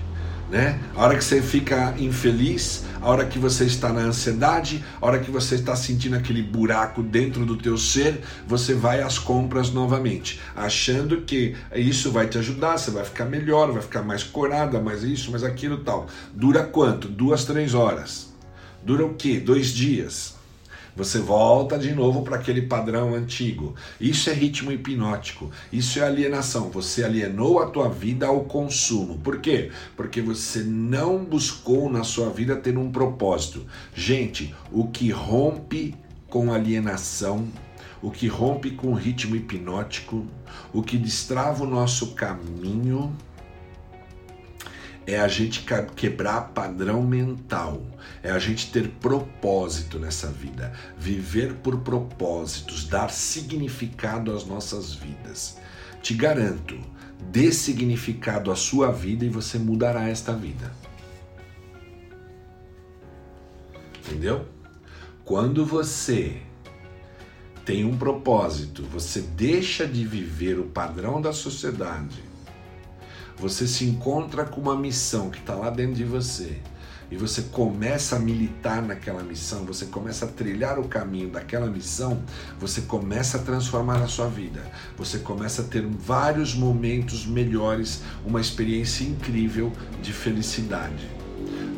Né? A hora que você fica infeliz, a hora que você está na ansiedade, a hora que você está sentindo aquele buraco dentro do teu ser, você vai às compras novamente, achando que isso vai te ajudar, você vai ficar melhor, vai ficar mais corada, mais isso, mais aquilo tal. Dura quanto? Duas, três horas. Dura o quê? Dois dias. Você volta de novo para aquele padrão antigo. Isso é ritmo hipnótico. Isso é alienação. Você alienou a tua vida ao consumo. Por quê? Porque você não buscou na sua vida ter um propósito. Gente, o que rompe com alienação, o que rompe com o ritmo hipnótico, o que destrava o nosso caminho é a gente quebrar padrão mental, é a gente ter propósito nessa vida, viver por propósitos, dar significado às nossas vidas. Te garanto, dê significado à sua vida e você mudará esta vida. Entendeu? Quando você tem um propósito, você deixa de viver o padrão da sociedade você se encontra com uma missão que está lá dentro de você e você começa a militar naquela missão, você começa a trilhar o caminho daquela missão, você começa a transformar a sua vida, você começa a ter vários momentos melhores, uma experiência incrível de felicidade.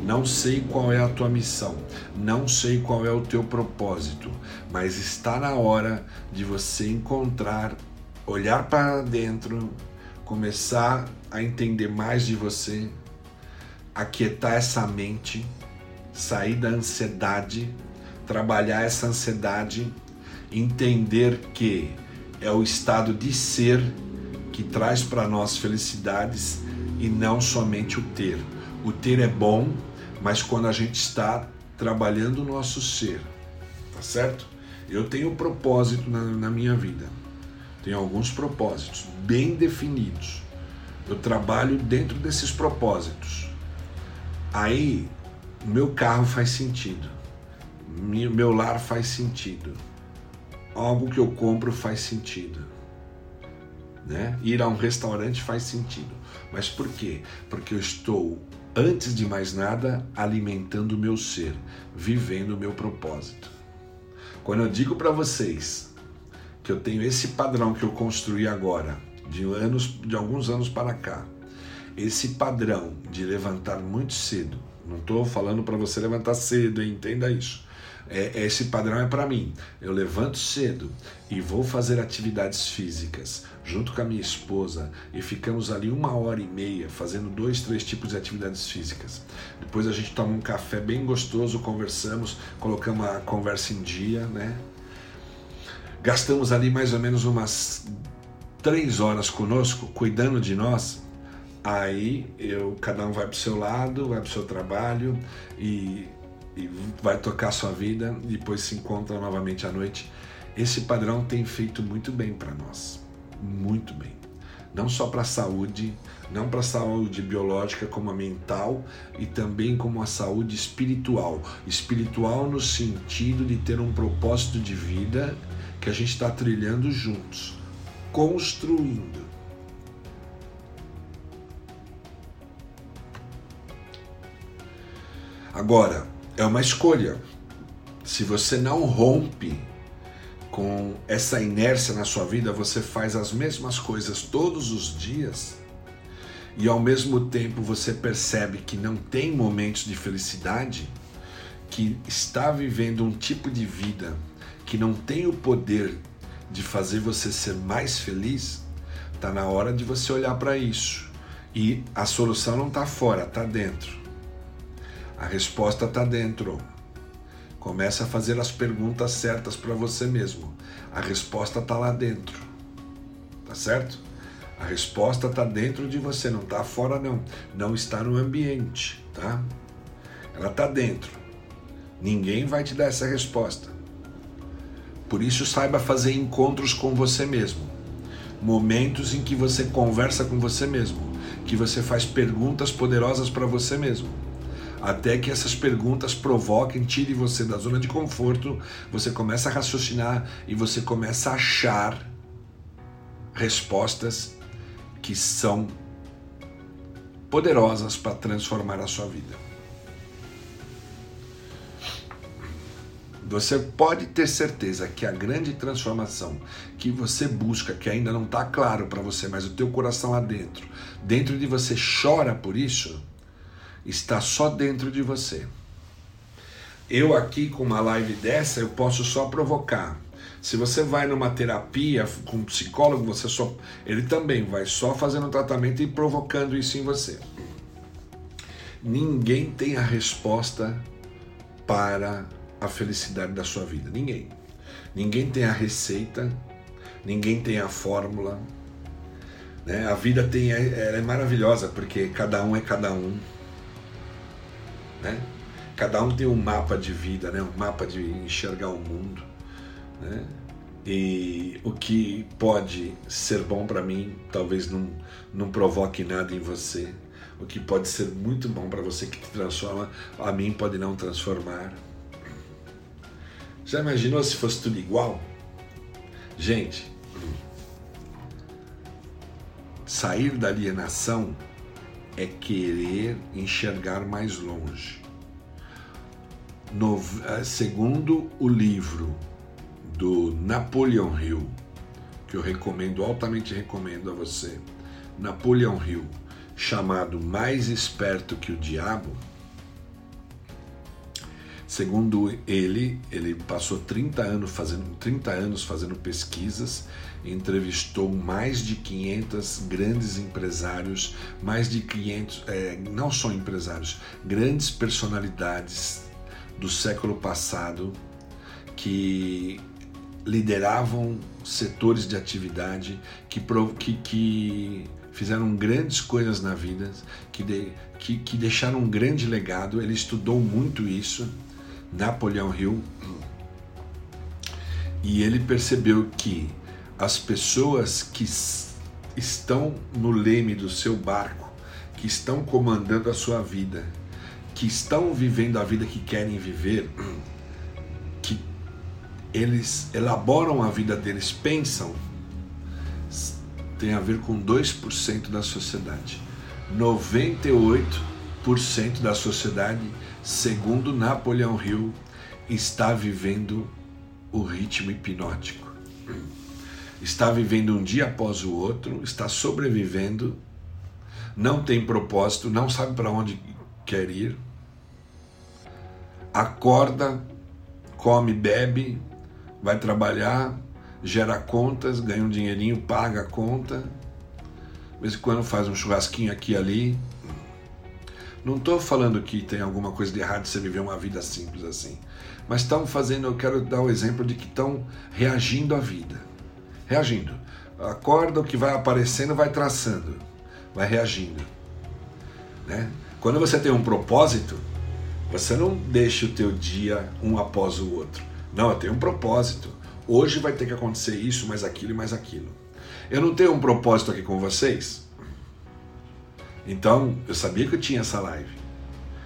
Não sei qual é a tua missão, não sei qual é o teu propósito, mas está na hora de você encontrar, olhar para dentro, começar a entender mais de você, aquietar essa mente, sair da ansiedade, trabalhar essa ansiedade, entender que é o estado de ser que traz para nós felicidades e não somente o ter. O ter é bom, mas quando a gente está trabalhando o nosso ser, tá certo? Eu tenho um propósito na, na minha vida, tenho alguns propósitos bem definidos eu trabalho dentro desses propósitos. Aí, meu carro faz sentido, meu lar faz sentido, algo que eu compro faz sentido. Né? Ir a um restaurante faz sentido. Mas por quê? Porque eu estou, antes de mais nada, alimentando o meu ser, vivendo o meu propósito. Quando eu digo para vocês que eu tenho esse padrão que eu construí agora, de anos, de alguns anos para cá, esse padrão de levantar muito cedo, não estou falando para você levantar cedo, hein? entenda isso. É, esse padrão é para mim. Eu levanto cedo e vou fazer atividades físicas junto com a minha esposa e ficamos ali uma hora e meia fazendo dois, três tipos de atividades físicas. Depois a gente toma um café bem gostoso, conversamos, colocamos a conversa em dia, né? Gastamos ali mais ou menos umas três horas conosco, cuidando de nós, aí eu cada um vai para o seu lado, vai para o seu trabalho e, e vai tocar a sua vida, depois se encontra novamente à noite. Esse padrão tem feito muito bem para nós, muito bem. Não só para a saúde, não para a saúde biológica, como a mental e também como a saúde espiritual. Espiritual no sentido de ter um propósito de vida que a gente está trilhando juntos construindo. Agora, é uma escolha. Se você não rompe com essa inércia na sua vida, você faz as mesmas coisas todos os dias e ao mesmo tempo você percebe que não tem momentos de felicidade, que está vivendo um tipo de vida que não tem o poder de fazer você ser mais feliz, tá na hora de você olhar para isso. E a solução não está fora, está dentro. A resposta está dentro. Começa a fazer as perguntas certas para você mesmo. A resposta está lá dentro. Tá certo? A resposta está dentro de você, não está fora não. Não está no ambiente, tá? Ela está dentro. Ninguém vai te dar essa resposta. Por isso, saiba fazer encontros com você mesmo. Momentos em que você conversa com você mesmo, que você faz perguntas poderosas para você mesmo. Até que essas perguntas provoquem, tire você da zona de conforto, você começa a raciocinar e você começa a achar respostas que são poderosas para transformar a sua vida. Você pode ter certeza que a grande transformação que você busca, que ainda não está claro para você, mas o teu coração lá dentro, dentro de você chora por isso, está só dentro de você. Eu aqui com uma live dessa, eu posso só provocar. Se você vai numa terapia com um psicólogo, você só ele também vai só fazendo tratamento e provocando isso em você. Ninguém tem a resposta para a felicidade da sua vida. Ninguém. Ninguém tem a receita, ninguém tem a fórmula. Né? A vida tem, é, é maravilhosa porque cada um é cada um. Né? Cada um tem um mapa de vida, né? um mapa de enxergar o mundo. Né? E o que pode ser bom para mim, talvez não, não provoque nada em você. O que pode ser muito bom para você que te transforma, a mim pode não transformar. Já imaginou se fosse tudo igual? Gente, sair da alienação é querer enxergar mais longe. No, eh, segundo o livro do Napoleon Hill, que eu recomendo, altamente recomendo a você, Napoleon Hill, chamado Mais Esperto que o Diabo, Segundo ele, ele passou 30 anos fazendo, 30 anos fazendo pesquisas, entrevistou mais de 500 grandes empresários, mais de 500, é, não só empresários, grandes personalidades do século passado que lideravam setores de atividade, que, que, que fizeram grandes coisas na vida, que, de, que, que deixaram um grande legado. Ele estudou muito isso Napoleão Hill, e ele percebeu que as pessoas que estão no leme do seu barco, que estão comandando a sua vida, que estão vivendo a vida que querem viver, que eles elaboram a vida deles, pensam, tem a ver com 2% da sociedade. 98% da sociedade segundo Napoleão Hill, está vivendo o ritmo hipnótico. Está vivendo um dia após o outro, está sobrevivendo, não tem propósito, não sabe para onde quer ir, acorda, come, bebe, vai trabalhar, gera contas, ganha um dinheirinho, paga a conta, de vez em quando faz um churrasquinho aqui e ali, não estou falando que tem alguma coisa de errado você viver uma vida simples assim. Mas estão fazendo, eu quero dar o exemplo de que estão reagindo à vida. Reagindo. Acorda, o que vai aparecendo vai traçando, vai reagindo. Né? Quando você tem um propósito, você não deixa o teu dia um após o outro. Não, eu tenho um propósito. Hoje vai ter que acontecer isso, mais aquilo e mais aquilo. Eu não tenho um propósito aqui com vocês então, eu sabia que eu tinha essa live.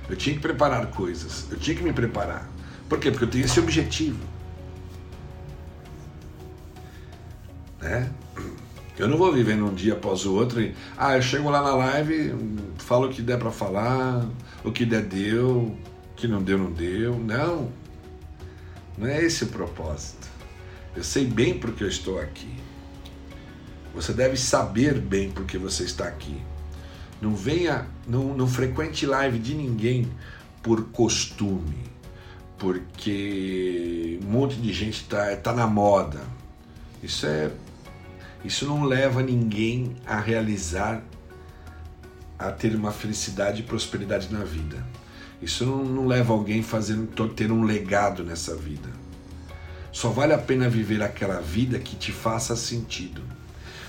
Eu tinha que preparar coisas. Eu tinha que me preparar. Por quê? Porque eu tenho esse objetivo. Né? Eu não vou vivendo um dia após o outro e, ah, eu chego lá na live, falo o que der para falar, o que der deu, o que não deu não deu. Não. Não é esse o propósito. Eu sei bem porque eu estou aqui. Você deve saber bem porque você está aqui. Não venha, não, não frequente live de ninguém por costume, porque um monte de gente está tá na moda. Isso é, isso não leva ninguém a realizar, a ter uma felicidade e prosperidade na vida. Isso não, não leva alguém a ter um legado nessa vida. Só vale a pena viver aquela vida que te faça sentido.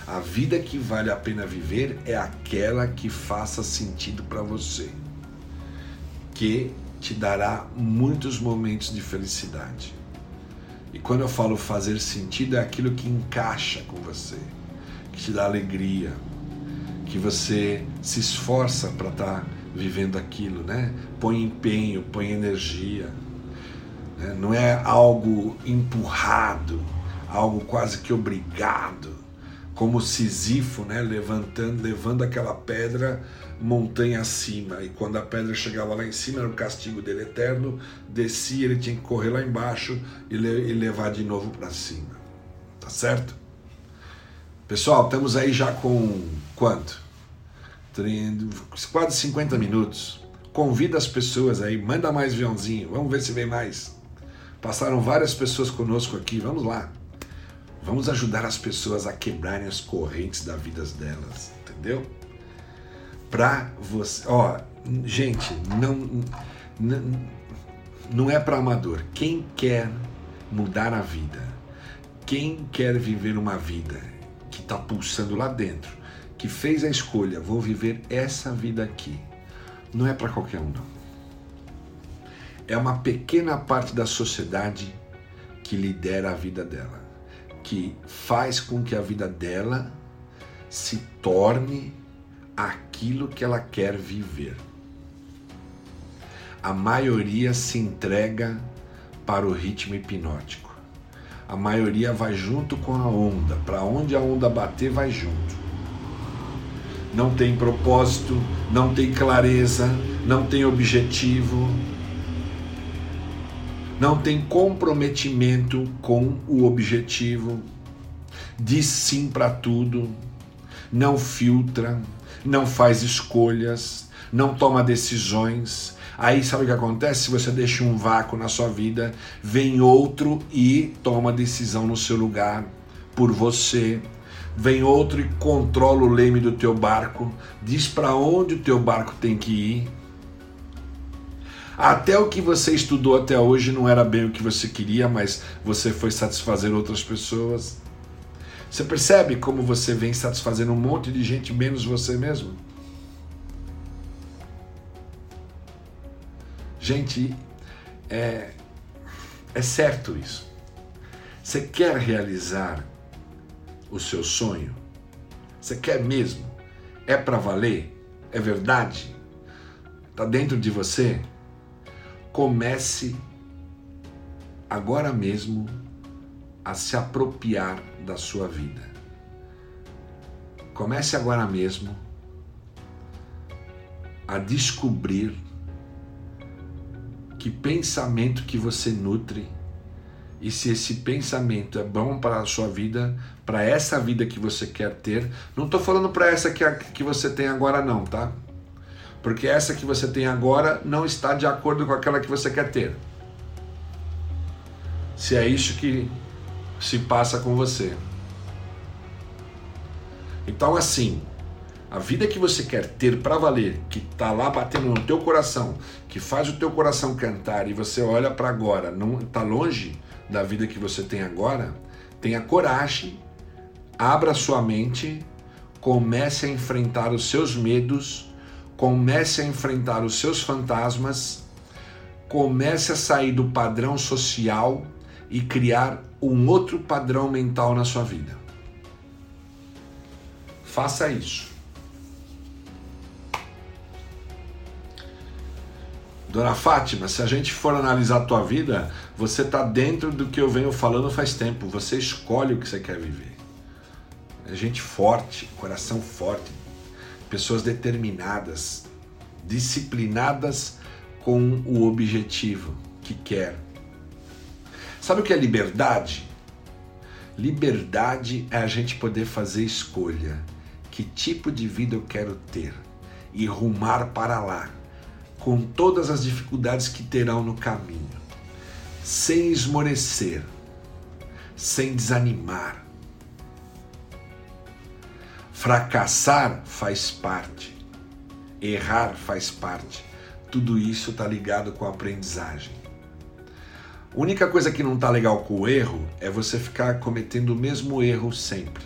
A vida que vale a pena viver é aquela que faça sentido para você, que te dará muitos momentos de felicidade. E quando eu falo fazer sentido, é aquilo que encaixa com você, que te dá alegria, que você se esforça para estar tá vivendo aquilo, né? Põe empenho, põe energia. Né? Não é algo empurrado, algo quase que obrigado como Sisifo, né, levantando, levando aquela pedra montanha acima. E quando a pedra chegava lá em cima, era o castigo dele eterno, descia, ele tinha que correr lá embaixo e, le e levar de novo para cima. Tá certo? Pessoal, estamos aí já com quanto? Quase 50 minutos. Convida as pessoas aí, manda mais aviãozinho, vamos ver se vem mais. Passaram várias pessoas conosco aqui, vamos lá. Vamos ajudar as pessoas a quebrarem as correntes da vida delas, entendeu? Pra você, ó, gente, não não, é para amador. Quem quer mudar a vida, quem quer viver uma vida que está pulsando lá dentro, que fez a escolha, vou viver essa vida aqui, não é para qualquer um, não. É uma pequena parte da sociedade que lidera a vida dela que faz com que a vida dela se torne aquilo que ela quer viver. A maioria se entrega para o ritmo hipnótico. A maioria vai junto com a onda, para onde a onda bater, vai junto. Não tem propósito, não tem clareza, não tem objetivo, não tem comprometimento com o objetivo, diz sim para tudo, não filtra, não faz escolhas, não toma decisões. Aí sabe o que acontece? Se você deixa um vácuo na sua vida, vem outro e toma decisão no seu lugar por você. Vem outro e controla o leme do teu barco, diz para onde o teu barco tem que ir até o que você estudou até hoje não era bem o que você queria, mas você foi satisfazer outras pessoas. Você percebe como você vem satisfazendo um monte de gente menos você mesmo? Gente, é, é certo isso. Você quer realizar o seu sonho? Você quer mesmo? É para valer? É verdade? Está dentro de você? Comece agora mesmo a se apropriar da sua vida. Comece agora mesmo a descobrir que pensamento que você nutre e se esse pensamento é bom para a sua vida, para essa vida que você quer ter. Não estou falando para essa que, que você tem agora, não, tá? Porque essa que você tem agora não está de acordo com aquela que você quer ter. Se é isso que se passa com você. Então, assim, a vida que você quer ter para valer, que está lá batendo no teu coração, que faz o teu coração cantar e você olha para agora, não está longe da vida que você tem agora, tenha coragem, abra sua mente, comece a enfrentar os seus medos comece a enfrentar os seus fantasmas, comece a sair do padrão social e criar um outro padrão mental na sua vida. Faça isso. Dona Fátima, se a gente for analisar a tua vida, você está dentro do que eu venho falando faz tempo. Você escolhe o que você quer viver. É gente forte, coração forte, pessoas determinadas, disciplinadas com o objetivo que quer. Sabe o que é liberdade? Liberdade é a gente poder fazer escolha. Que tipo de vida eu quero ter? E rumar para lá, com todas as dificuldades que terão no caminho, sem esmorecer, sem desanimar, Fracassar faz parte, errar faz parte. Tudo isso está ligado com a aprendizagem. A única coisa que não está legal com o erro é você ficar cometendo o mesmo erro sempre.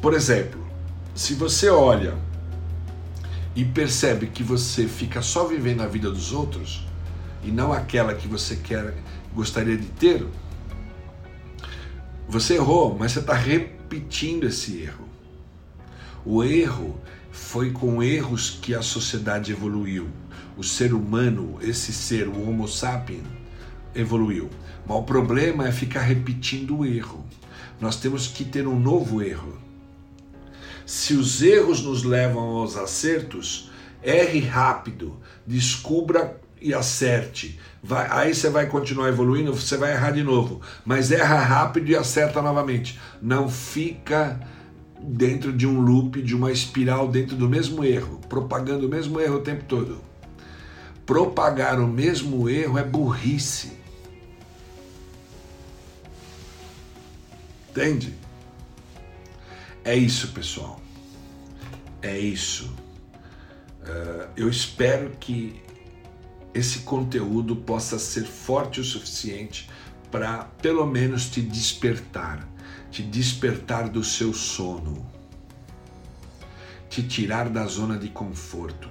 Por exemplo, se você olha e percebe que você fica só vivendo a vida dos outros e não aquela que você quer gostaria de ter, você errou, mas você está repetindo esse erro. O erro foi com erros que a sociedade evoluiu. O ser humano, esse ser, o Homo sapiens, evoluiu. Mas o problema é ficar repetindo o erro. Nós temos que ter um novo erro. Se os erros nos levam aos acertos, erre rápido, descubra e acerte. Vai, aí você vai continuar evoluindo, você vai errar de novo, mas erra rápido e acerta novamente. Não fica dentro de um loop, de uma espiral, dentro do mesmo erro, propagando o mesmo erro o tempo todo. Propagar o mesmo erro é burrice. Entende? É isso, pessoal. É isso. Uh, eu espero que esse conteúdo possa ser forte o suficiente para, pelo menos, te despertar te despertar do seu sono, te tirar da zona de conforto.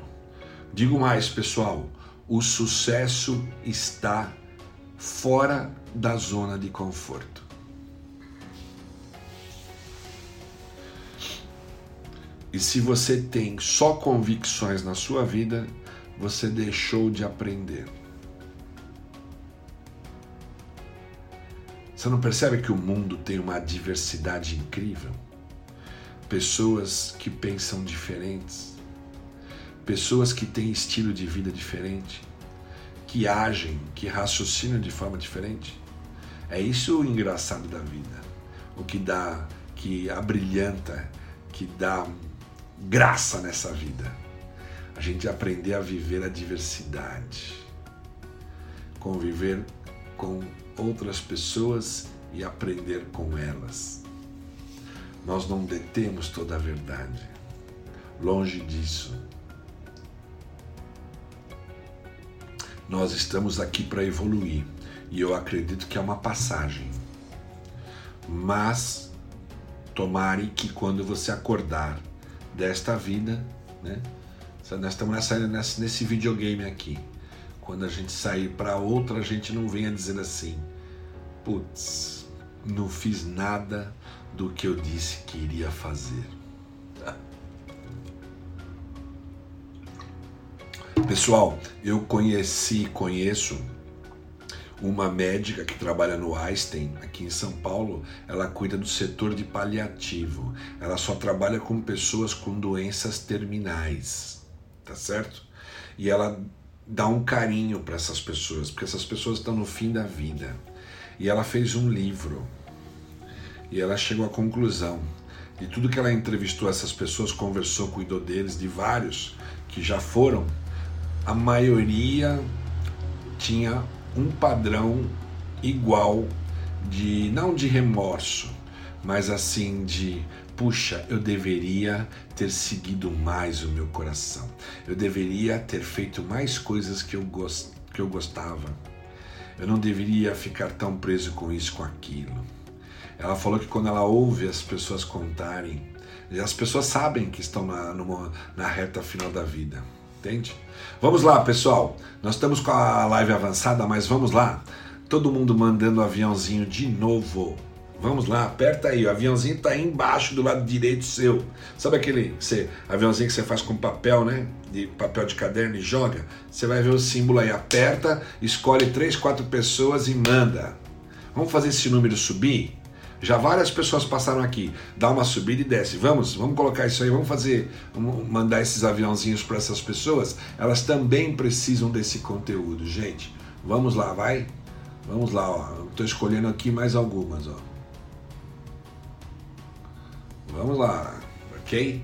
Digo mais, pessoal, o sucesso está fora da zona de conforto. E se você tem só convicções na sua vida, você deixou de aprender. Você não percebe que o mundo tem uma diversidade incrível? Pessoas que pensam diferentes, pessoas que têm estilo de vida diferente, que agem, que raciocinam de forma diferente. É isso o engraçado da vida, o que dá, que abrilhanta, que dá graça nessa vida. A gente aprender a viver a diversidade, conviver com outras pessoas e aprender com elas. Nós não detemos toda a verdade. Longe disso. Nós estamos aqui para evoluir e eu acredito que é uma passagem. Mas tomare que quando você acordar desta vida, né? Nós estamos nessa, nesse videogame aqui. Quando a gente sair para outra, a gente não venha dizer assim: putz, não fiz nada do que eu disse que iria fazer. Pessoal, eu conheci, conheço uma médica que trabalha no Einstein, aqui em São Paulo. Ela cuida do setor de paliativo. Ela só trabalha com pessoas com doenças terminais, tá certo? E ela dá um carinho para essas pessoas, porque essas pessoas estão no fim da vida. E ela fez um livro. E ela chegou à conclusão de tudo que ela entrevistou essas pessoas, conversou, cuidou deles, de vários que já foram, a maioria tinha um padrão igual de não de remorso, mas assim de puxa, eu deveria ter seguido mais o meu coração. Eu deveria ter feito mais coisas que eu, gost, que eu gostava. Eu não deveria ficar tão preso com isso, com aquilo. Ela falou que quando ela ouve as pessoas contarem, as pessoas sabem que estão na, numa, na reta final da vida. Entende? Vamos lá, pessoal. Nós estamos com a live avançada, mas vamos lá. Todo mundo mandando aviãozinho de novo. Vamos lá, aperta aí. O aviãozinho está aí embaixo do lado direito seu. Sabe aquele você, aviãozinho que você faz com papel, né? De papel de caderno e joga? Você vai ver o símbolo aí. Aperta, escolhe três, quatro pessoas e manda. Vamos fazer esse número subir? Já várias pessoas passaram aqui. Dá uma subida e desce. Vamos, vamos colocar isso aí. Vamos fazer, vamos mandar esses aviãozinhos para essas pessoas. Elas também precisam desse conteúdo, gente. Vamos lá, vai. Vamos lá, ó. Estou escolhendo aqui mais algumas, ó. Vamos lá, ok?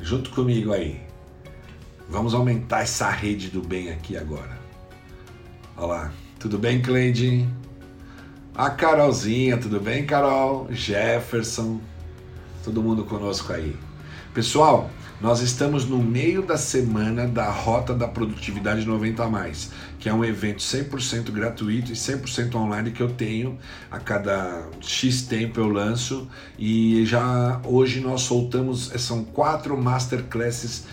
Junto comigo aí. Vamos aumentar essa rede do bem aqui agora. Olha lá. Tudo bem, Cleide? A Carolzinha, tudo bem, Carol? Jefferson, todo mundo conosco aí. Pessoal, nós estamos no meio da semana da Rota da Produtividade 90 a mais, que é um evento 100% gratuito e 100% online que eu tenho. A cada X tempo eu lanço. E já hoje nós soltamos são quatro masterclasses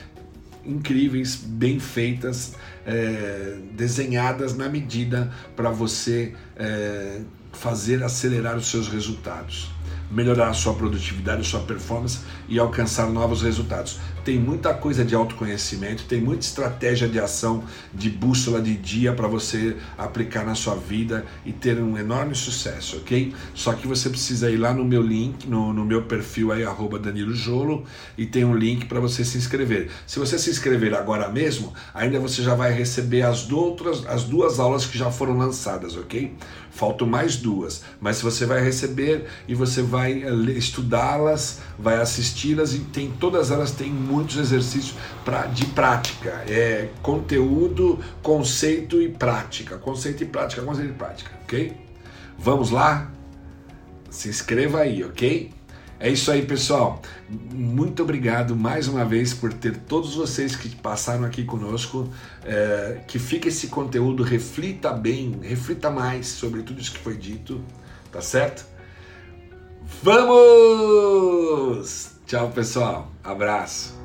incríveis, bem feitas, é, desenhadas na medida para você é, fazer acelerar os seus resultados melhorar a sua produtividade, a sua performance e alcançar novos resultados. Tem muita coisa de autoconhecimento, tem muita estratégia de ação, de bússola de dia para você aplicar na sua vida e ter um enorme sucesso, ok? Só que você precisa ir lá no meu link, no, no meu perfil aí, arroba Danilo Jolo, e tem um link para você se inscrever. Se você se inscrever agora mesmo, ainda você já vai receber as, outras, as duas aulas que já foram lançadas, ok? Faltam mais duas, mas você vai receber e você vai eh, estudá-las, vai assisti-las e tem todas elas têm muitos exercícios pra, de prática. É conteúdo, conceito e prática. Conceito e prática, conceito e prática, ok? Vamos lá? Se inscreva aí, ok? É isso aí, pessoal. Muito obrigado mais uma vez por ter todos vocês que passaram aqui conosco. É, que fique esse conteúdo, reflita bem, reflita mais sobre tudo isso que foi dito, tá certo? Vamos! Tchau, pessoal. Abraço.